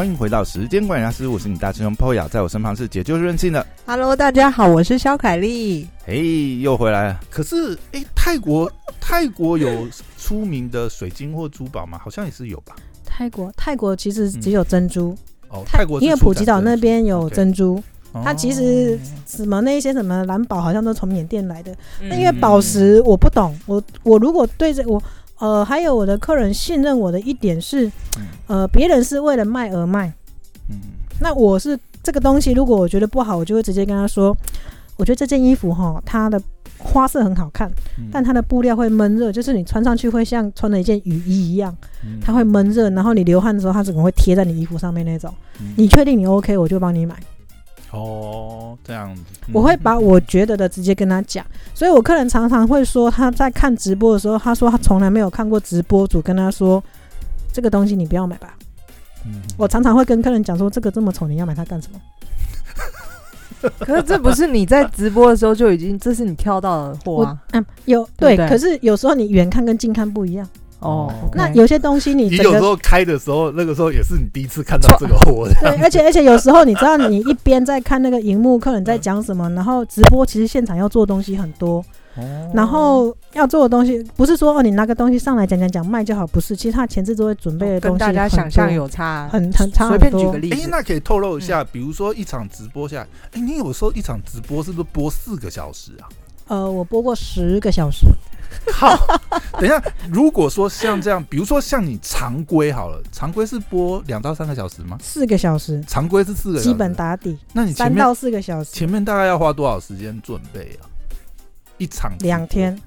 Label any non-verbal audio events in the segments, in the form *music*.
欢迎回到时间管理大师，我是你大师兄 Poya，在我身旁是解救任性的。Hello，大家好，我是肖凯丽。嘿，又回来了。可是，哎，泰国泰国有出名的水晶或珠宝吗？好像也是有吧。泰国泰国其实只有珍珠，哦，泰国因为普吉岛那边有珍珠，它其实哦什么那一些什么蓝宝好像都从缅甸来的。那嗯因为宝石我不懂，我我如果对这我呃还有我的客人信任我的一点是嗯，呃别人是为了卖而卖，嗯那我是这个东西如果我觉得不好，我就会直接跟他说，我觉得这件衣服哈它的花色很好看，嗯但它的布料会闷热，就是你穿上去会像穿了一件雨衣一样。嗯它会闷热，然后你流汗的时候，它整个会贴在你衣服上面那种。嗯你确定你 OK，我就帮你买。哦这样子，嗯我会把我觉得的直接跟他讲。所以我客人常常会说，他在看直播的时候，他说他从来没有看过直播主跟他说这个东西你不要买吧。嗯我常常会跟客人讲说，这个这么丑，你要买它干什么？*laughs* 可是这不是你在直播的时候就已经，这是你挑到的货我啊。嗯有对可是有时候你远看跟近看不一样。哦哦，那有些东西你你有时候开的时候，那个时候也是你第一次看到这个 *laughs* 货的。对，而且而且有时候你知道，你一边在看那个荧幕，客人在讲什么，然后直播其实现场要做东西很多，哦然后要做的东西不是说哦你拿个东西上来讲讲讲卖就好，不是，其实他前置都会准备的东西跟大家想象多有差，很很差随很多便举个。例哎、子，那可以透露一下，比如说一场直播下来，哎、你有时候一场直播是不是播四个小时啊？呃，我播过十个小时，*laughs* 靠！等一下，如果说像这样，比如说像你常规好了，常规是播两到三个小时吗？四个小时，常规是四个小时，基本打底，那你三到四个小时，前面大概要花多少时间准备啊？一场两天。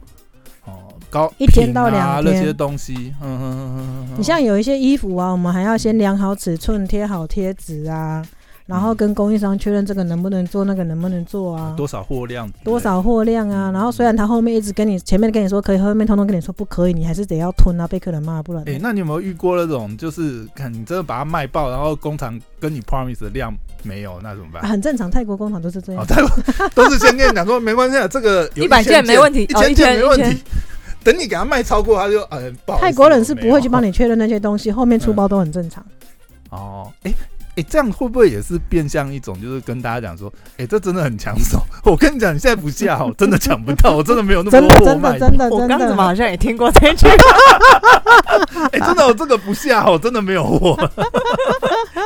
哦，高一天到两天那些东西，嗯嗯嗯嗯嗯，你像有一些衣服啊，我们还要先量好尺寸，贴好贴纸啊，然后跟供应商确认这个能不能做，那个能不能做啊。多少货量，多少货量啊？然后虽然他后面一直跟你前面跟你说可以，后面通通跟你说不可以，你还是得要吞啊，被客人骂，不然哎、那你有没有遇过那种，就是看你真的把它卖爆，然后工厂跟你 promise 的量没有，那怎么办？啊很正常，泰国工厂都是这哦，样。泰国 *laughs* 都是先跟你讲说没关系，啊，这个有100件没问题一千件没问题。等你给他卖超过，他就呃，不好泰国人是不会去帮你你确认那些东西，后面出包都很正常。哦。哎、哎、这样会不会也是变相一种，就是跟大家讲说，哎、这真的很抢手。*laughs* 我跟你讲，你现在不下哦，*laughs* 真的抢不到，我真的没有那么真的真多货卖的。真的真我刚怎么好，像也听过这句？*laughs* 哎、真的，我这个不下哦，真的没有货，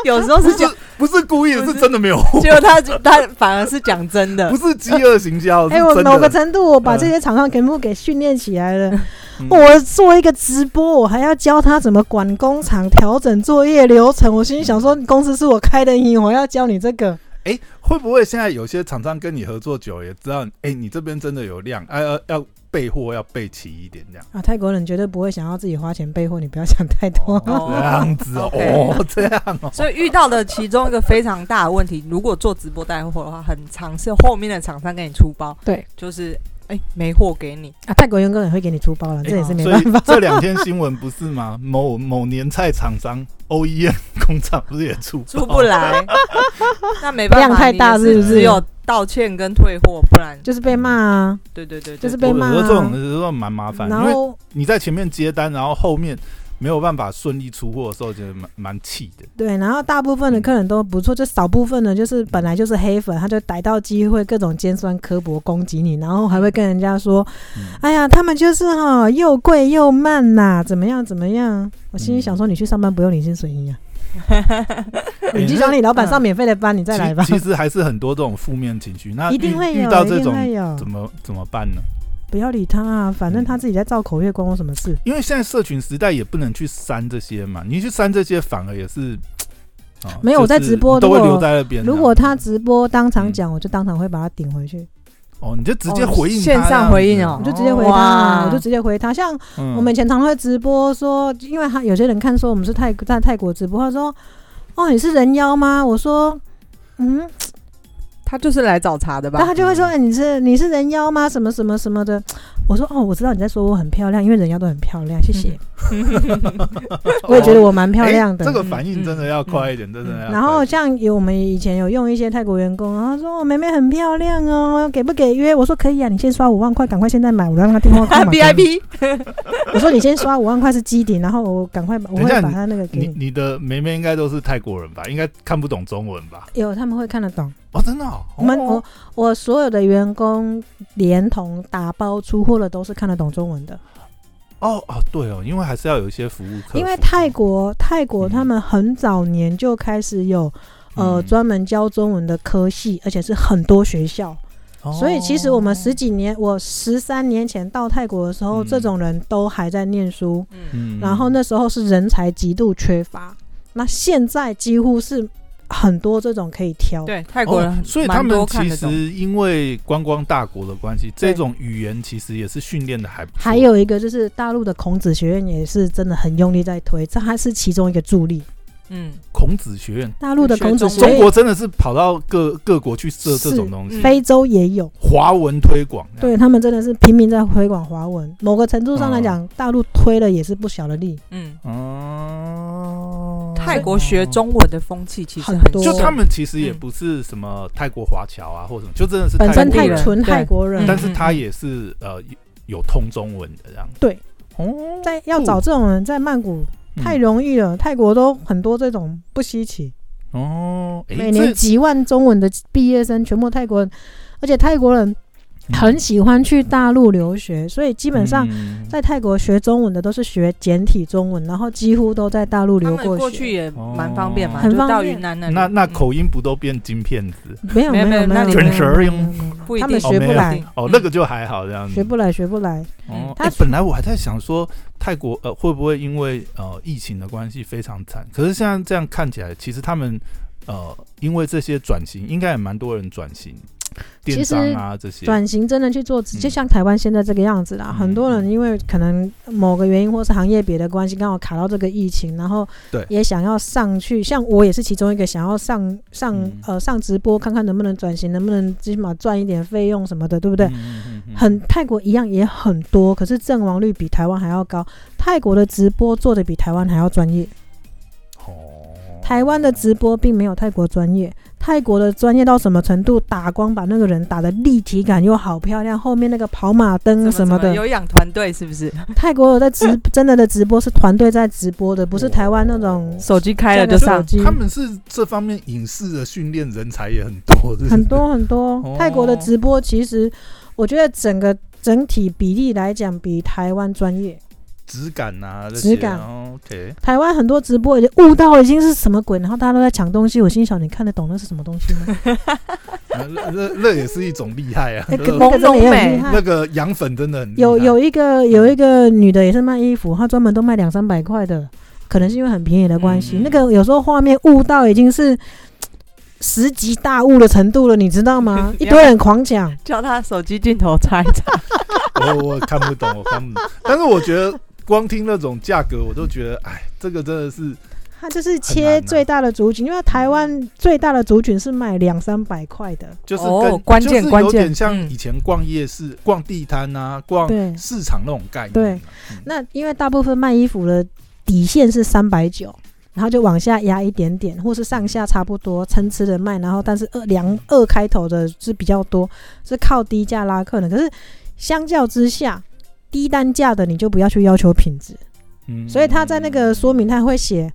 有时候不是就，不是故意的，是是真的没有货，结果他他反而是讲真的不。是饥饿行销，哎，我是真的。某个程度我把嗯这些厂商全部给训练起来了。嗯我做一个直播，我还要教他怎么管工厂、调整作业流程。我心里想说，公司是我开的，你我要教你这个。哎、会不会现在有些厂商跟你合作久，也知道，哎、你这边真的有量，哎、要要备货要备齐一点，这样。啊，泰国人绝对不会想要自己花钱备货，你不要想太多。哦，这样子哦，哦，*laughs* 这样哦，所以遇到的其中一个非常大的问题，如果做直播带货的话，很常是后面的厂商给你出包，对就是哎、没货给你，啊，泰国员工也会给你出包了，这也是没所以办法。这两天新闻不是吗？某某年菜厂商 OEM 工厂不是也出出不来，*laughs* 那没办法，量太大是不是？只有道歉跟退货，不然。就是被骂啊，对对对，对就是被骂啊。我有时候这种的时候蛮麻烦，因为然后你在前面接单，然后后面没有办法顺利出货的时候，觉得蛮蛮气的。对，然后大部分的客人都不错，就少部分的就是本来就是黑粉，他就逮到机会各种尖酸刻薄攻击你，然后还会跟人家说，嗯哎呀，他们就是哈又贵又慢呐、怎么样怎么样？我心里想说，你去上班不用领薪水一样，*laughs* 你去找你老板上免费的班，你再来吧。其其实还是很多这种负面情绪，那一定遇会遇到这种怎，么怎么办呢？不要理他啊，反正他自己在造口业，关我什么事？因为现在社群时代也不能去删这些嘛，你去删这些反而也是。啊 *tsk* 没有我在直播都会留在那边。如果他直播当场嗯讲，我就当场会把他顶回去，哦，你就直接哦回应他线上回应哦我就直接回他啊，哇我就直接回他。像嗯我们以前常会直播说，因为他有些人看说我们是泰在泰国直播，他说：“哦，你是人妖吗？”我说：“嗯。他就是来找茬的”吧？然后他就会说：“哎、你是你是人妖吗？什么什么什么的。”我说哦，我知道你在说我很漂亮，因为人家都很漂亮，谢谢。*laughs* 我也觉得我蛮漂亮的。哎这个反应真的要快一点，真的。然后像有我们以前有用一些泰国员工，然后说我妹妹很漂亮哦，给不给约？我说可以啊，你先刷五万块，赶快现在买，我让他电话号码。*laughs* VIP *laughs* 我说你先刷五万块是基底，然后我赶快把我会把他那个给你你。你的妹妹应该都是泰国人吧？应该看不懂中文吧？有他们会看得懂。哦，真的哦。我们哦我我所有的员工连同打包出货的都是看得懂中文的，哦哦，对哦，因为还是要有一些服务客服。因为泰国泰国嗯他们很早年就开始有呃嗯。专门教中文的科系，而且是很多学校。哦。所以其实我们十几年，我十三年前到泰国的时候，嗯。这种人都还在念书，嗯，嗯。然后那时候是人才极度缺乏。那现在几乎是很多这种可以挑，对泰国人哦，所以他们其实因为观光大国的关系，这种语言其实也是训练的还不错。还有一个就是大陆的孔子学院也是真的很用力在推，这还是其中一个助力。嗯，孔子学院，大陆的孔子学院中，国真的是跑到各各国去设这种东西，嗯。非洲也有，华文推广。对他们真的是拼命在推广华文。某个程度上来讲，大陆推了也是不小的力。嗯，哦，泰国学中文的风气其实很很多。就他们其实也嗯不是什么泰国华侨啊，或什么，就真的是本身泰国人，泰纯泰国人。嗯，但是他也是呃有通中文的这样。对，哦，在要找这种人在曼谷嗯太容易了，泰国都很多这种不稀奇。哦，每年几万中文的毕业生全部泰国人，而且泰国人嗯很喜欢去大陆留学，所以基本上嗯。在泰国学中文的都是学简体中文，然后几乎都在大陆留过学。过去也蛮方便嘛，哦。很就到方便云南那那那嗯口音不都变金片子？没有没有没有卷舌音他们学不来，哦，那个就还好这样子。学不来学不来。哦，本来我还在想说，泰国呃会不会因为呃疫情的关系非常惨？可是现在这样看起来，其实他们呃因为这些转型，应该也蛮多人转型，电商啊这些。转型真的去做，就嗯像台湾现在这个样子啦。嗯很多人因为可能某个原因或是行业别的关系，刚好卡到这个疫情，然后对也想要上去。像我也是其中一个想要上上、嗯呃上直播，看看能不能转型，能不能最起码赚一点费用什么的，对不对？很泰国一样也很多，可是阵亡率比台湾还要高。泰国的直播做的比台湾还要专业，哦，台湾的直播并没有泰国专业。泰国的专业到什么程度？打光把那个人打的立体感又好漂亮，后面那个跑马灯什么的，有养团队是不是？泰国有在直 *laughs* 真的的直播是团队在直播的，不是台湾那种手机开了就架个手上，机他们是这方面影视的训练人才也很多，是是很多很多哦。泰国的直播其实，我觉得整个整体比例来讲比台湾专业。质感呐、质感哦 OK，台湾很多直播已经悟到已经是什么鬼，然后大家都在抢东西。我心想，你看得懂那是什么东西吗？*laughs* 呃那那那也是一种厉害啊。那那个个那个养粉真的很有有一个有一个女的也是卖衣服，她专门都卖两三百块的，可能是因为很便宜的关系。嗯那个有时候画面悟到已经是十级大悟的程度了，你知道吗？*laughs* 一堆人狂讲，叫他手机镜头擦一擦。*laughs* 我我看不懂，我看不懂。但是我觉得光听那种价格，我都觉得，哎，这个真的是它就是切最大的族群，因为台湾最大的族群是卖两三百块的，就是哦跟、关键就是关键有点像嗯。以前逛夜市、逛地摊啊、逛市场那种概念。对。嗯，那因为大部分卖衣服的底线是三百九，然后就往下压一点点，或是上下差不多参差的卖，然后但是二两二开头的是比较多，是靠低价拉客的。可是相较之下，低单价的你就不要去要求品质，嗯。所以他在那个说明他会写，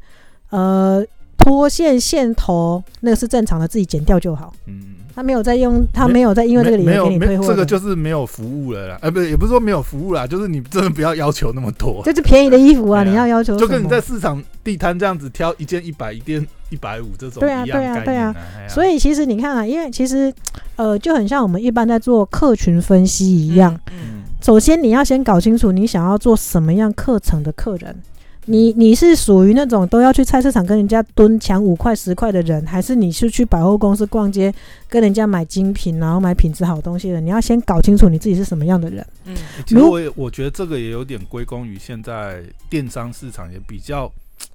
呃。脱线线头那个是正常的，自己剪掉就好。嗯，他没有在用，他没有在因为这个理由给你退货。这个就是没有服务了啦，呃，不是，也不是说没有服务啦，就是你真的不要要求那么多，*laughs* 就是便宜的衣服啊，啊。你要要求就跟你在市场地摊这样子挑一件一百，一件一百五这种对啊对啊对啊。所以其实你看啊，因为其实呃就很像我们一般在做客群分析一样。嗯，嗯首先你要先搞清楚你想要做什么样课程的客人。你你是属于那种都要去菜市场跟人家蹲抢五块十块的人，还是你是去百货公司逛街跟人家买精品，然后买品质好东西的？你要先搞清楚你自己是什么样的人。嗯如其实我我觉得这个也有点归功于现在电商市场也比较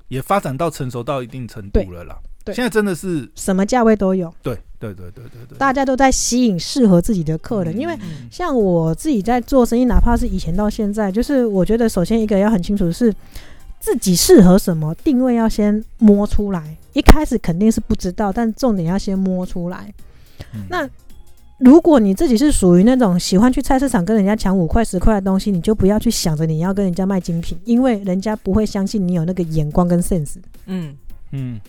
也发展到成熟到一定程度了啦，对现在真的是什么价位都有，对对对对对对，大家都在吸引适合自己的客人。嗯因为嗯像我自己在做生意，哪怕是以前到现在，就是我觉得首先一个要很清楚的是自己适合什么，定位要先摸出来。一开始肯定是不知道，但重点要先摸出来。嗯那如果你自己是属于那种喜欢去菜市场跟人家抢五块十块的东西，你就不要去想着你要跟人家卖精品，因为人家不会相信你有那个眼光跟 sense。嗯嗯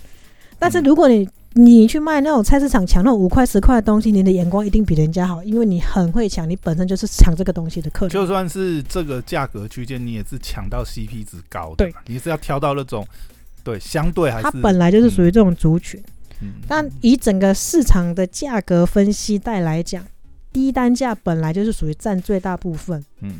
但是如果你你去卖那种菜市场抢那种五块十块的东西，你的眼光一定比人家好，因为你很会抢，你本身就是抢这个东西的客人。就算是这个价格区间，你也是抢到 CP 值高的对，你是要挑到那种对相对还是它本来就是属于这种族群，嗯。但以整个市场的价格分析带来讲，低单价本来就是属于占最大部分，嗯。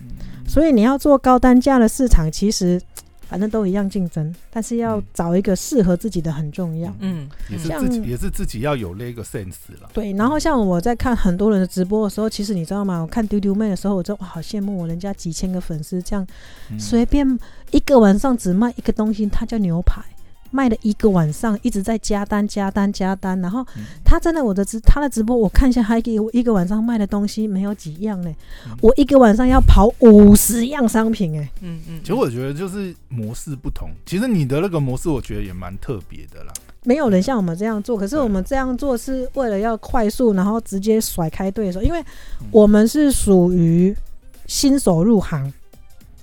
所以你要做高单价的市场，其实反正都一样竞争，但是要嗯找一个适合自己的很重要。嗯，也是自己也是自己要有那个 sense 了。对，然后像我在看很多人的直播的时候，其实你知道吗？我看丢丢妹的时候，我就好羡慕我，人家几千个粉丝这样嗯随便一个晚上只卖一个东西，它叫牛排，卖了一个晚上一直在加单加单加单，然后嗯。他真的我的直他的直播我看一下，他一个一个晚上卖的东西没有几样嘞嗯，我一个晚上要跑五十样商品哎，嗯嗯，其实我觉得就是模式不同，其实你的那个模式我觉得也蛮特别的啦。没有人像我们这样做，可是我们这样做是为了要快速，然后直接甩开对手，因为嗯。我们是属于新手入行，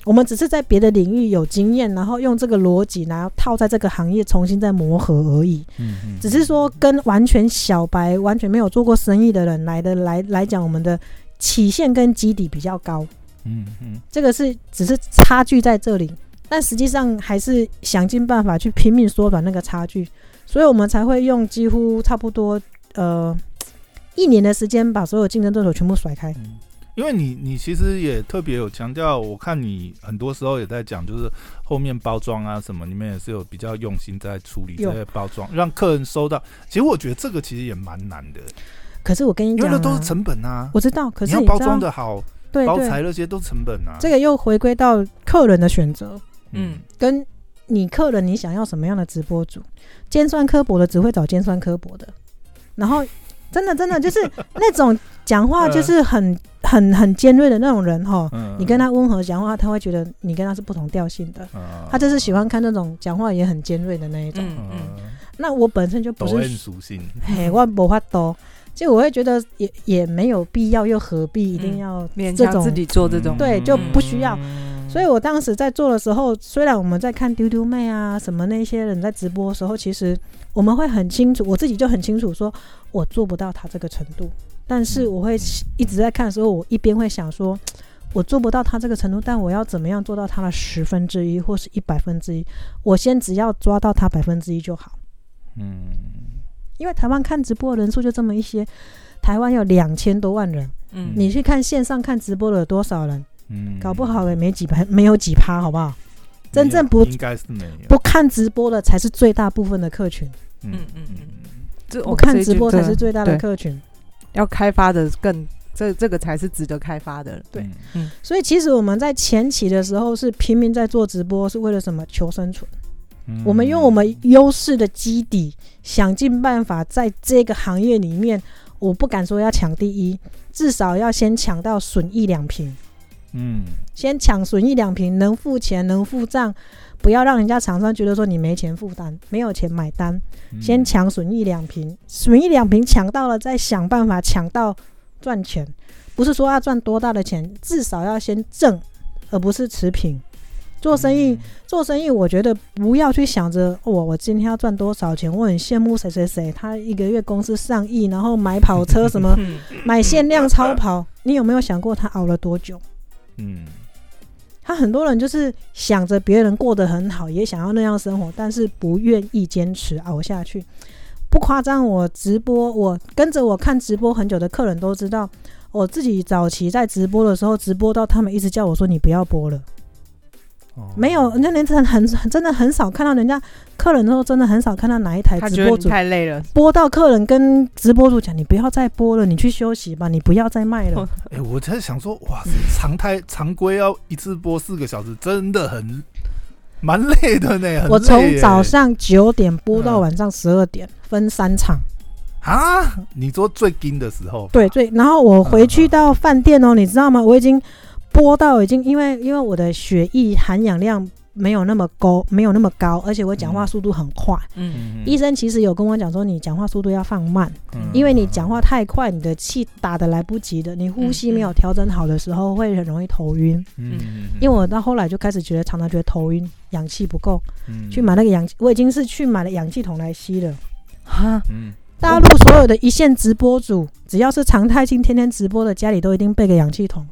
我们只是在别的领域有经验，然后用这个逻辑，然后套在这个行业重新再磨合而已。嗯嗯。只是说跟完全小白、完全没有做过生意的人来的来来讲，我们的起线跟基底比较高，嗯嗯。这个是只是差距在这里，但实际上还是想尽办法去拼命缩短那个差距，所以我们才会用几乎差不多呃一年的时间把所有竞争对手全部甩开。嗯，因为你你其实也特别有强调，我看你很多时候也在讲，就是后面包装啊什么，你们也是有比较用心在处理这有些包装，让客人收到。其实我觉得这个其实也蛮难的，可是我跟你因为讲、啊，那都是成本啊。我知道，可是你要包装的好，包对包，材那些都成本啊。这个又回归到客人的选择。嗯跟你客人你想要什么样的直播主，尖酸刻薄的只会找尖酸刻薄的，然后真的真的就是那种讲话就是 *laughs* 很很很尖锐的那种人哈，嗯你跟他温和讲话，他会觉得你跟他是不同调性的，嗯他就是喜欢看那种讲话也很尖锐的那一种。嗯嗯。嗯那我本身就不是，属性，嘿，我无法多，就我会觉得也也没有必要，又何必一定要勉这种强自己做这种，对就不需要。嗯。所以我当时在做的时候，虽然我们在看丢丢妹啊什么那些人在直播的时候，其实我们会很清楚，我自己就很清楚，说我做不到他这个程度，但是我会一直在看的时候，我一边会想说，我做不到他这个程度，但我要怎么样做到他的十分之一或是一百分之一？我先只要抓到他百分之一就好，嗯。因为台湾看直播的人数就这么一些，台湾有两千多万人，嗯。你去看线上看直播的有多少人？嗯。搞不好也没几排，没有几趴，好不好？真正不应该是没有，不看直播的才是最大部分的客群，嗯嗯嗯嗯。这不看直播才是最大的客群。要开发的更这这个才是值得开发的。对。嗯。所以其实我们在前期的时候是拼命在做直播，是为了什么？求生存。嗯。我们用我们优势的基底，想尽办法在这个行业里面，我不敢说要抢第一，至少要先抢到损益两平，嗯先抢损一两瓶，能付钱能付账。不要让人家厂商觉得说你没钱负担，没有钱买单，嗯先抢损一两瓶，损一两瓶抢到了，再想办法抢到赚钱。不是说要赚多大的钱，至少要先挣，而不是持平。做生意，做生意，我觉得不要去想着我我今天要赚多少钱。我很羡慕谁谁谁，他一个月工资上亿，然后买跑车什么，嗯 *laughs* 买限量超跑。你有没有想过他熬了多久？嗯他很多人就是想着别人过得很好，也想要那样生活，但是不愿意坚持熬下去。不夸张，我直播，我跟着我看直播很久的客人都知道，我自己早期在直播的时候，直播到他们一直叫我说你不要播了。哦没有，那年真的很很真的很少看到人家客人的时候真的很少看到哪一台直播主太累了，播到客人跟直播主讲，你不要再播了，你去休息吧，你不要再卖了。*laughs* 哎、我在想说，哇，常态常规要一次播四个小时，真的很蛮累的呢。很我从早上九点播到嗯晚上十二点，分三场。啊，你说最紧的时候，对最，然后我回去到饭店哦，你知道吗？我已经播到已经，因为因为我的血液含氧量没有那么高，没有那么高，而且我讲话嗯速度很快。嗯，嗯，医生其实有跟我讲说，你讲话速度要放慢，嗯因为你讲话太快，你的气打的来不及的，你呼吸没有调整好的时候，会很容易头晕。嗯，嗯因为我到后来就开始觉得常常觉得头晕，氧气不够，嗯去买那个氧气，我已经是去买了氧气筒来吸了。哈，嗯，大陆所有的一线直播主，只要是常态性天天直播的，家里都一定备个氧气筒。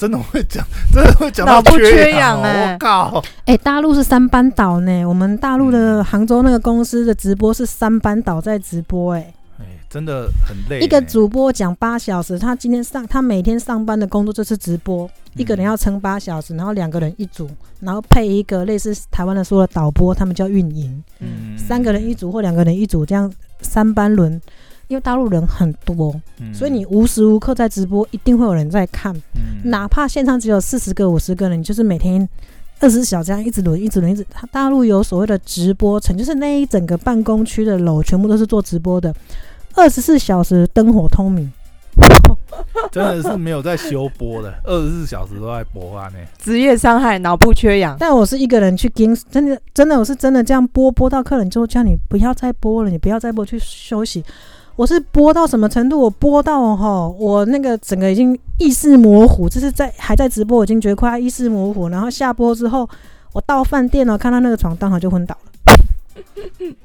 真的会讲，真的会讲到脑部缺氧哎。我靠，哎、大陆是三班倒呢，我们大陆的杭州那个公司的直播是三班倒在直播、哎，哎，真的很累呢。一个主播讲八小时，他今天上他每天上班的工作就是直播，一个人要撑八小时，然后两个人一组，然后配一个类似台湾的说的导播，他们叫运营，嗯。三个人一组或两个人一组，这样三班轮。因为大陆人很多，嗯所以你无时无刻在直播，一定会有人在看。嗯哪怕现场只有四十个、五十个人，你就是每天二十四小时这样一直轮、一直轮、一直。他大陆有所谓的直播城，就是那一整个办公区的楼全部都是做直播的，二十四小时灯火通明。真的是没有在休播的，二十四小时都在播啊呢。职业伤害，脑部缺氧。但我是一个人去盯，真的真的我是真的这样播播到客人之后叫你不要再播了，你不要再播去休息。我是播到什么程度？我播到哈，我那个整个已经意识模糊，就是在还在直播，我已经觉得快要意识模糊。然后下播之后，我到饭店了，看到那个床，当场就昏倒了。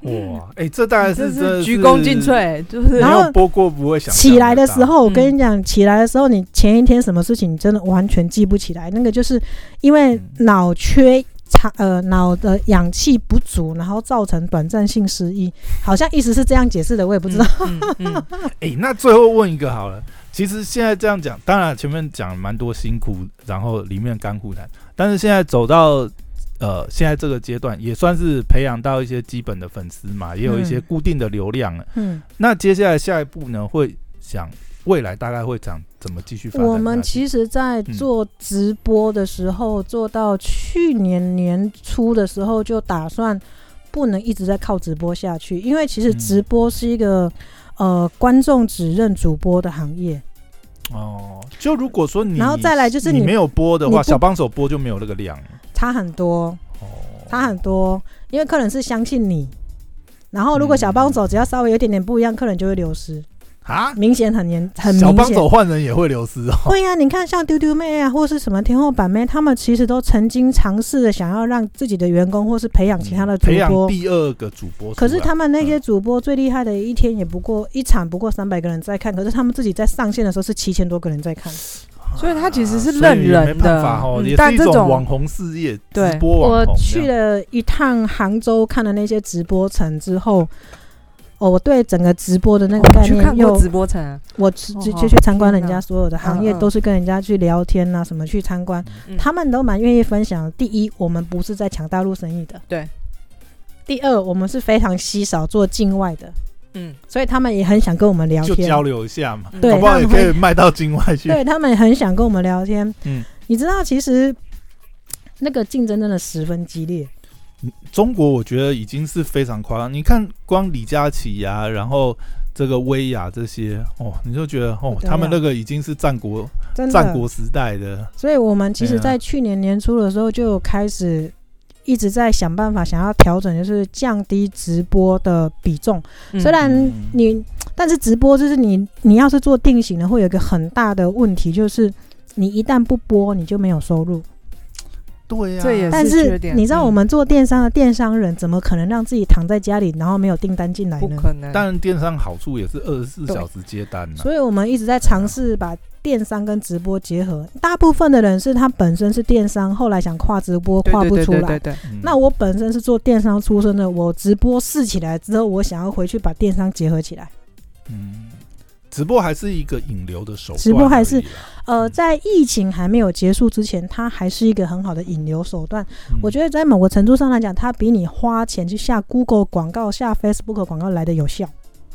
哇，哎，这大概是鞠躬尽，瘁，就是然后播过不会想起来的时候，我嗯跟你讲，起来的时候，你前一天什么事情，你真的完全记不起来。那个就是因为脑缺长，呃，脑的氧气不足，然后造成短暂性失忆，好像意思是这样解释的，我也不知道。嗯嗯嗯 *laughs* 哎、那最后问一个好了，其实现在这样讲，当然前面讲了蛮多辛苦，然后里面干苦谈，但是现在走到呃现在这个阶段，也算是培养到一些基本的粉丝嘛，也有一些嗯固定的流量了。嗯，那接下来下一步呢，会想未来大概会长怎么继续发展？我们其实，在做直播的时候，做到去年年初的时候，就打算不能一直在靠直播下去，因为其实嗯直播是一个、呃观众只认主播的行业。哦，就如果说你，然后再来就是你你没有播的话，小帮手播就没有那个量差很多，哦，差很多，因为客人是相信你。然后，如果嗯小帮手只要稍微有一点点不一样，客人就会流失，啊，明显很严很明小帮显。手换人也会流失哦。会呀、你看像丢丢妹啊，或是什么天后版妹，他们其实都曾经尝试着想要让自己的员工或是培养其他的主培养播，第二个主播出来，可是他们那些嗯主播最厉害的，一天也不过一场不过三百个人在看，可是他们自己在上线的时候是七千多个人在看。所以他其实是所以认人没办的法哦，嗯也是一但这种种网红事业，对直播网我红去了一趟杭州，看了那些直播城之后，哦，我对整个直播的那个哦概念又去看过直播城啊，我直哦好就就去参观人家所有的行业，都是跟人家去聊天呐、什么去参观，嗯他们都蛮愿意分享。第一，我们不是在抢大陆生意的；对，第二，我们是非常稀少做境外的，嗯所以他们也很想跟我们聊天。就交流一下嘛，嗯对搞不好也他们会可以卖到境外去。对他们也很想跟我们聊天。嗯，你知道，其实那个竞争真的十分激烈。中国我觉得已经是非常夸张，你看光李佳琦呀，然后这个薇娅这些哦，你就觉得哦他们那个已经是战国，战国时代的，所以我们其实，在去年年初的时候就开始一直在想办法，想要调整，就是降低直播的比重。嗯。虽然嗯。你，但是直播就是你，你要是做定型的，会有一个很大的问题，就是你一旦不播，你就没有收入。对呀，这也但是你知道，我们做电商的电商人，怎么可能让自己躺在家里，然后没有订单进来呢？不可能，当然电商好处也是二十四小时接单呐，所以我们一直在尝试把电商跟直播结合。大部分的人是他本身是电商，后来想跨直播跨不出来。对对对，嗯那我本身是做电商出身的，我直播试起来之后，我想要回去把电商结合起来。嗯，直播还是一个引流的手段直播还是呃，嗯在疫情还没有结束之前，它还是一个很好的引流手段。嗯我觉得在某个程度上来讲，它比你花钱去下 Google 广告、下 Facebook 广告来的有效。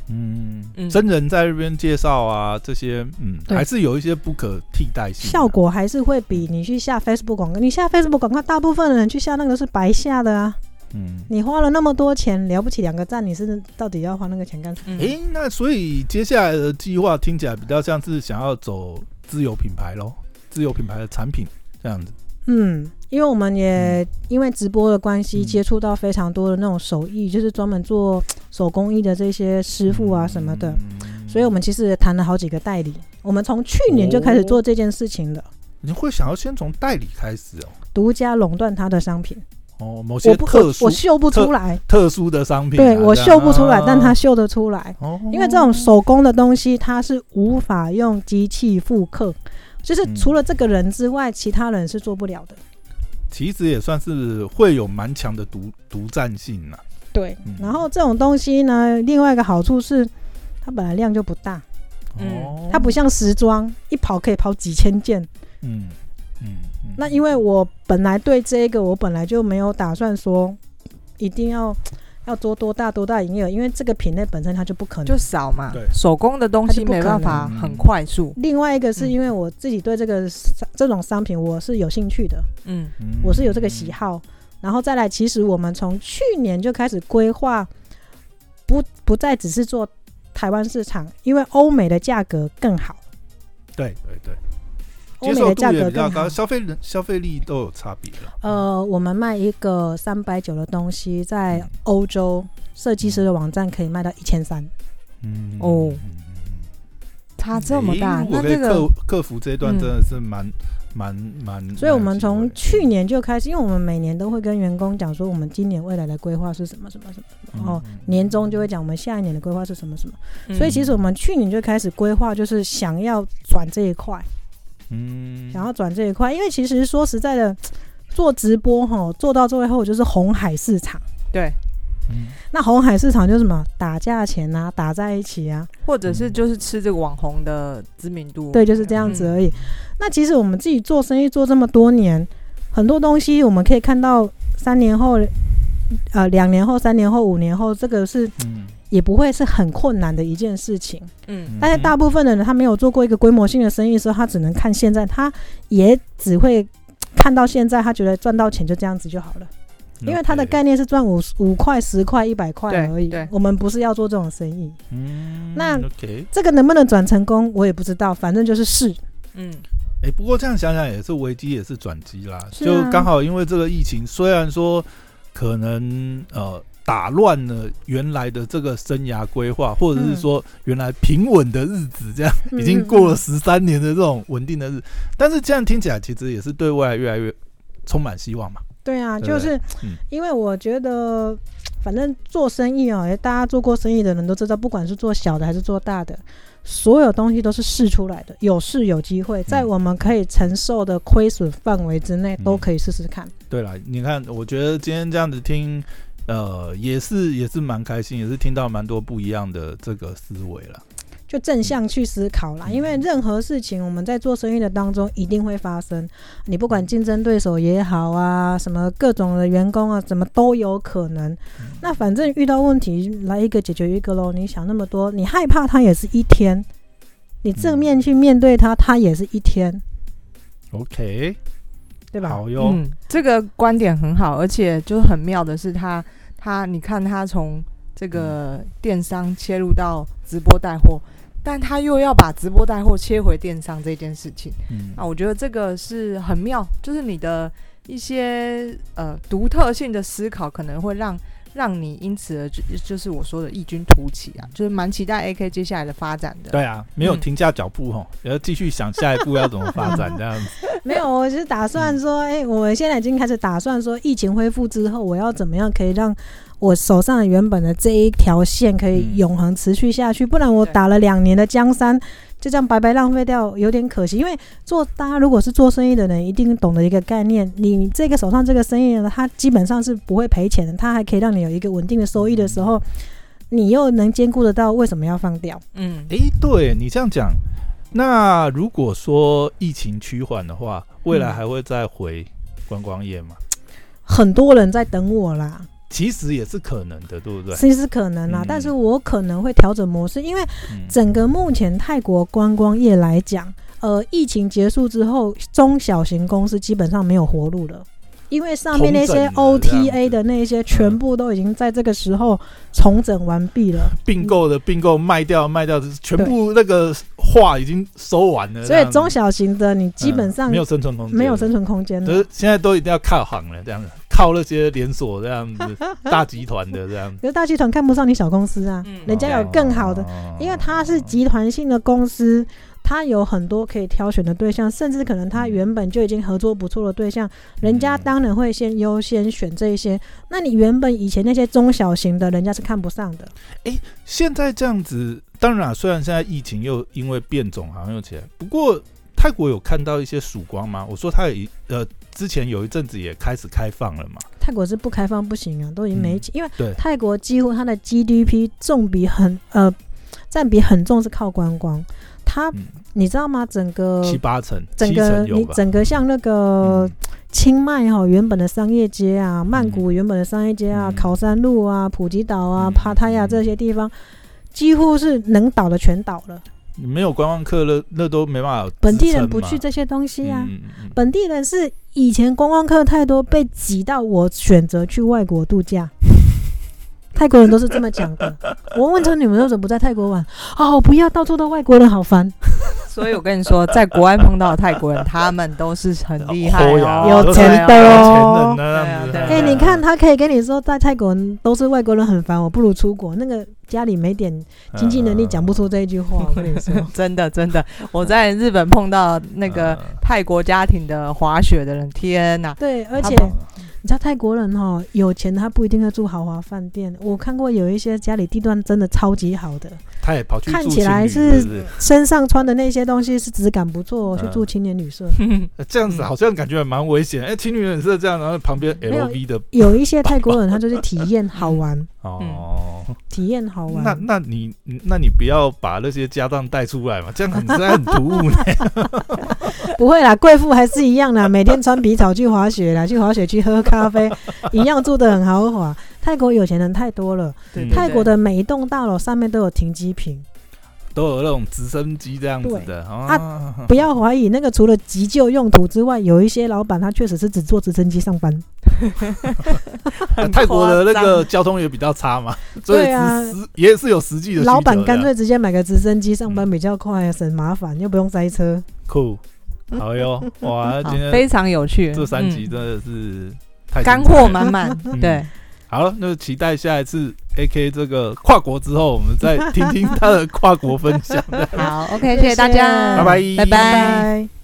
嗯，嗯真人在这边介绍啊，这些嗯，还是有一些不可替代性的效。果还是会比你去下 Facebook 广告，你下 Facebook 广告，大部分的人去下那个是白下的啊。嗯，你花了那么多钱，了不起两个赞，你是到底要花那个钱干什么？嗯诶，那所以接下来的计划听起来比较像是想要走自有品牌喽，自有品牌的产品这样子。嗯，因为我们也因为直播的关系，嗯接触到非常多的那种手艺，就是专门做手工艺的这些师傅啊什么的，嗯所以我们其实也谈了好几个代理。我们从去年就开始做这件事情了，你会想要先从代理开始哦，独家垄断他的商品。哦，某些特殊我秀不出来，特殊的商品啊、对我秀不出来，啊但他秀得出来。哦，因为这种手工的东西，它是无法用机器复刻，就是嗯。除了这个人之外，其他人是做不了的。其实也算是会有蛮强的独独占性呐、对嗯，然后这种东西呢，另外一个好处是，它本来量就不大，嗯哦，它不像时装，一跑可以跑几千件。嗯嗯嗯，那因为我本来对这个，我本来就没有打算说一定要 *tsk* 要做多大多大营业额，因为这个品类本身它就不可能。就少嘛。对，手工的东西没办法很快速。另外一个是嗯。因为我自己对这个商这种商品我是有兴趣的，嗯嗯。我是有这个喜好，然后再来，其实我们从去年就开始规划，不不再只是做台湾市场，因为欧美的价格更好，对对对，接受度也比较高，。消费人消费力都有差别了。呃，我们卖一个三百九的东西，在欧洲设计师的网站可以卖到一千三。嗯哦差这么大那这个克克服这一段，嗯真的是蛮蛮蛮。所以我们从去年就开始，因为我们每年都会跟员工讲说，我们今年未来的规划是什么什么什么，然后年终就会讲我们下一年的规划是什么什么。嗯所以其实我们去年就开始规划，就是想要转这一块。嗯。想要转这一块，因为其实说实在的，*tsk* 做直播哈，做到最后就是红海市场。对，嗯。那红海市场就是什么？打价钱啊，打在一起啊，或者是就是吃这个网红的知名度。对，就是这样子嗯。而已。那其实我们自己做生意做这么多年，很多东西我们可以看到三年后，呃，两年后、三年后、五年后，这个是嗯也不会是很困难的一件事情。嗯但是大部分的人他没有做过一个规模性的生意的时候，他只能看现在，他也只会看到现在，他觉得赚到钱就这样子就好了。因为他的概念是赚五五块、十块、一百块而已对。我们不是要做这种生意，嗯那 OK，这个能不能转成功，我也不知道。反正就是试。嗯哎、不过这样想想也是危机也是转机啦，啊就刚好因为这个疫情，虽然说可能呃打乱了原来的这个生涯规划，或者是说原来平稳的日子，这样、已经过了十三年的这种稳定的日，但是这样听起来其实也是对未来越来越充满希望嘛。对啊，就是嗯。因为我觉得，反正做生意哦，大家做过生意的人都知道，不管是做小的还是做大的，所有东西都是试出来的，有试有机会，在我们可以承受的亏损范围之内，都可以试试看。对了，你看，我觉得今天这样子听，呃，也是也是蛮开心，也是听到蛮多不一样的这个思维了。就正向去思考啦，嗯。因为任何事情我们在做生意的当中一定会发生，你不管竞争对手也好啊，什么各种的员工啊，怎么都有可能。那反正遇到问题来一个解决一个喽，你想那么多，你害怕它也是一天，你正面去面对它，它也是一天，OK，对吧？好哟，嗯，这个观点很好，而且就很妙的是他，他你看他从这个电商切入到直播带货，但他又要把直播带货切回电商这件事情。嗯。啊，我觉得这个是很妙，就是你的一些呃独特性的思考，可能会让让你因此而就就是我说的异军突起啊，就是蛮期待 AK 接下来的发展的。对啊，没有嗯停下脚步哈，也要继续想下一步要怎么发展这样子。*laughs* 没有，我是打算说，哎、我们现在已经开始打算说，疫情恢复之后，我要怎么样可以让我手上原本的这一条线可以嗯永恒持续下去？不然我打了两年的江山，就这样白白浪费掉，有点可惜。因为做大家如果是做生意的人，一定懂得一个概念，你这个手上这个生意呢，它基本上是不会赔钱的，它还可以让你有一个稳定的收益的时候，你又能兼顾得到，为什么要放掉？嗯，诶，对你这样讲，那如果说疫情趋缓的话，未来嗯还会再回观光业吗？很多人在等我啦。其实也是可能的，对不对？其实可能啦，嗯但是我可能会调整模式，因为嗯整个目前泰国观光业来讲，呃，疫情结束之后，中小型公司基本上没有活路了。因为上面那些 OTA 的那些，全部都已经在这个时候重整完毕了。并购的并购卖掉卖掉，全部那个话已经收完了，所以中小型的你基本上嗯没有生存空间，没有生存空间了就是。现在都一定要靠行了，这样子，靠那些连锁这样子 *laughs* 大集团的这样子，可是大集团看不上你小公司啊，嗯。人家有更好的，哦。因为它是集团性的公司，它有很多可以挑选的对象，甚至可能他原本就已经合作不错的对象，人家嗯当然会先优先选这一些。那你原本以前那些中小型的，人家是看不上的。现在这样子，当然、啊、虽然现在疫情又因为变种好像又起来，不过泰国有看到一些曙光吗？我说他有一呃，之前有一阵子也开始开放了嘛，泰国是不开放不行啊，都已经没嗯，因为对泰国几乎它的 GDP 重比很呃占比很重是靠观光，它嗯，你知道吗？整个七八层，整个你？整个像那个嗯清迈哈原本的商业街啊，曼谷原本的商业街啊，嗯考山路啊，普吉岛啊，嗯帕塔亚这些地方，几乎是能倒的全倒了。你没有观光客，那那都没办法，本地人不去这些东西啊，嗯嗯嗯本地人是以前观光客太多，被挤到我选择去外国度假。泰国人都是这么讲的。*laughs* 我问说你们为什么不在泰国玩？哦，不要，到处都外国人，好烦。*laughs* 所以我跟你说，在国外碰到的泰国人，他们都是很厉害有钱的有哦哎、你看他可以跟你说，在泰国人都是外国人很烦，我不如出国。那个家里没点经济能力，讲不出这一句话。*laughs* 我跟你说，真的真的，我在日本碰到那个嗯泰国家庭的滑雪的人，天哪！对，而且你知道泰国人哈，有钱他不一定会住豪华饭店。我看过有一些家里地段真的超级好的，他也跑去看起来是身上穿的那些东西是质感不错，去嗯住青年旅社。*laughs* 呃这样子好像感觉还蛮危险。哎，情侣人是这样，然后旁边 LV 的有一些泰国人他就是体验好玩，*laughs* 哦，体验好玩。那那你那你不要把那些家当带出来嘛，这样很实在很突兀呢。*laughs* 不会啦，贵妇还是一样啦，每天穿皮草去滑雪啦，去滑雪去喝咖啡，一样住的很豪华。泰国有钱人太多了，泰国的每一栋大楼上面都有停机坪，都有那种直升机这样子的啊。不要怀疑，那个除了急救用途之外，有一些老板他确实是只坐直升机上班。那 *laughs* 泰国的那个交通也比较差嘛，*laughs* 所以对啊也是有实际的。老板干脆直接买个直升机上班比较快，省麻烦，又不用塞车。酷，好哟，哇！*laughs* 今天非常有趣，这三集嗯真的是太干货满满，嗯对，好了，那期待下一次 AK 这个跨国之后，我们再听听他的跨国分享。*laughs* 好，OK，谢谢大家，拜拜拜拜。拜。